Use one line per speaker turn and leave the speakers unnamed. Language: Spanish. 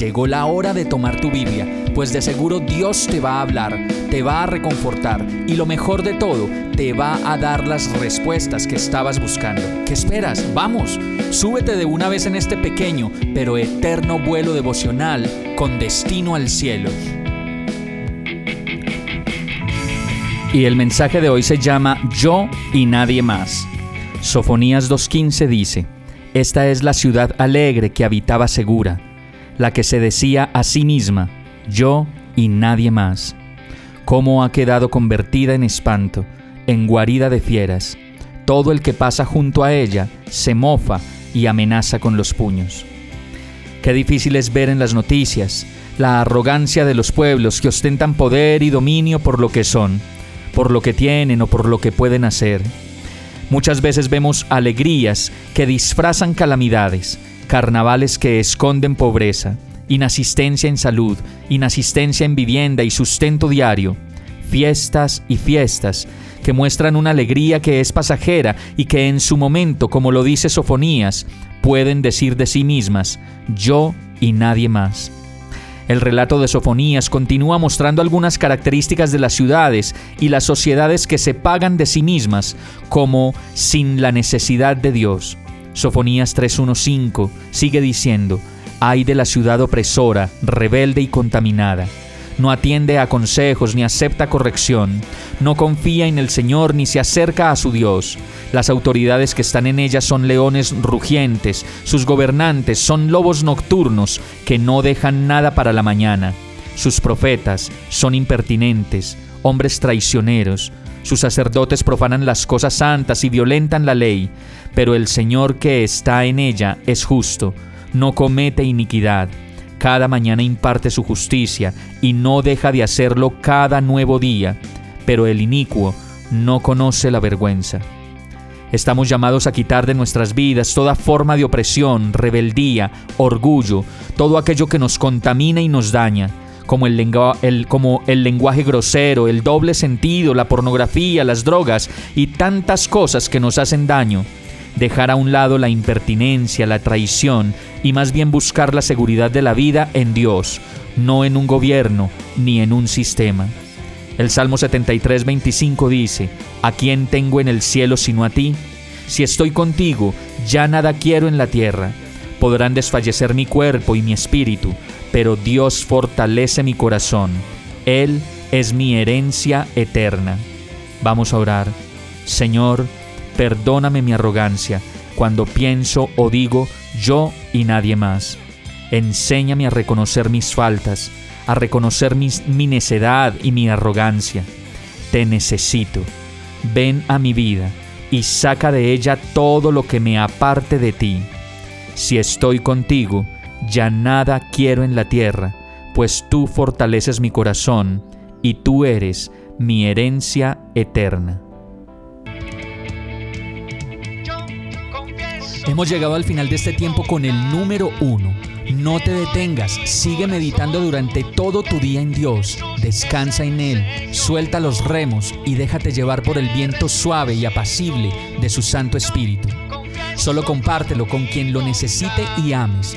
Llegó la hora de tomar tu Biblia, pues de seguro Dios te va a hablar, te va a reconfortar y lo mejor de todo, te va a dar las respuestas que estabas buscando. ¿Qué esperas? Vamos, súbete de una vez en este pequeño pero eterno vuelo devocional con destino al cielo. Y el mensaje de hoy se llama Yo y nadie más. Sofonías 2.15 dice, Esta es la ciudad alegre que habitaba segura la que se decía a sí misma, yo y nadie más. Cómo ha quedado convertida en espanto, en guarida de fieras. Todo el que pasa junto a ella se mofa y amenaza con los puños. Qué difícil es ver en las noticias la arrogancia de los pueblos que ostentan poder y dominio por lo que son, por lo que tienen o por lo que pueden hacer. Muchas veces vemos alegrías que disfrazan calamidades, carnavales que esconden pobreza, inasistencia en salud, inasistencia en vivienda y sustento diario, fiestas y fiestas que muestran una alegría que es pasajera y que en su momento, como lo dice Sofonías, pueden decir de sí mismas, yo y nadie más. El relato de Sofonías continúa mostrando algunas características de las ciudades y las sociedades que se pagan de sí mismas como sin la necesidad de Dios. Sofonías 3.1.5 sigue diciendo, ay de la ciudad opresora, rebelde y contaminada. No atiende a consejos ni acepta corrección, no confía en el Señor ni se acerca a su Dios. Las autoridades que están en ella son leones rugientes, sus gobernantes son lobos nocturnos que no dejan nada para la mañana. Sus profetas son impertinentes, hombres traicioneros, sus sacerdotes profanan las cosas santas y violentan la ley, pero el Señor que está en ella es justo, no comete iniquidad. Cada mañana imparte su justicia y no deja de hacerlo cada nuevo día, pero el inicuo no conoce la vergüenza. Estamos llamados a quitar de nuestras vidas toda forma de opresión, rebeldía, orgullo, todo aquello que nos contamina y nos daña como el, lenguaje grosero, el doble sentido, la pornografía, las drogas y tantas cosas que nos hacen daño. Dejar a un lado la impertinencia, la traición y más bien buscar la seguridad de la vida en Dios, no en un gobierno ni en un sistema. El Salmo 73, 25 dice, ¿A quién tengo en el cielo sino a ti? Si estoy contigo, ya nada quiero en la tierra. Podrán desfallecer mi cuerpo y mi espíritu, pero Dios fortalece mi corazón. Él es mi herencia eterna. Vamos a orar. Señor, perdóname mi arrogancia cuando pienso o digo yo y nadie más. Enséñame a reconocer mis faltas, a reconocer mi necedad y mi arrogancia. Te necesito. Ven a mi vida y saca de ella todo lo que me aparte de ti. Si estoy contigo, ya nada quiero en la tierra, pues tú fortaleces mi corazón y tú eres mi herencia eterna. Hemos llegado al final de este tiempo con el número uno. No te detengas, sigue meditando durante todo tu día en Dios, descansa en Él, suelta los remos y déjate llevar por el viento suave y apacible de su Santo Espíritu. Solo compártelo con quien lo necesite y ames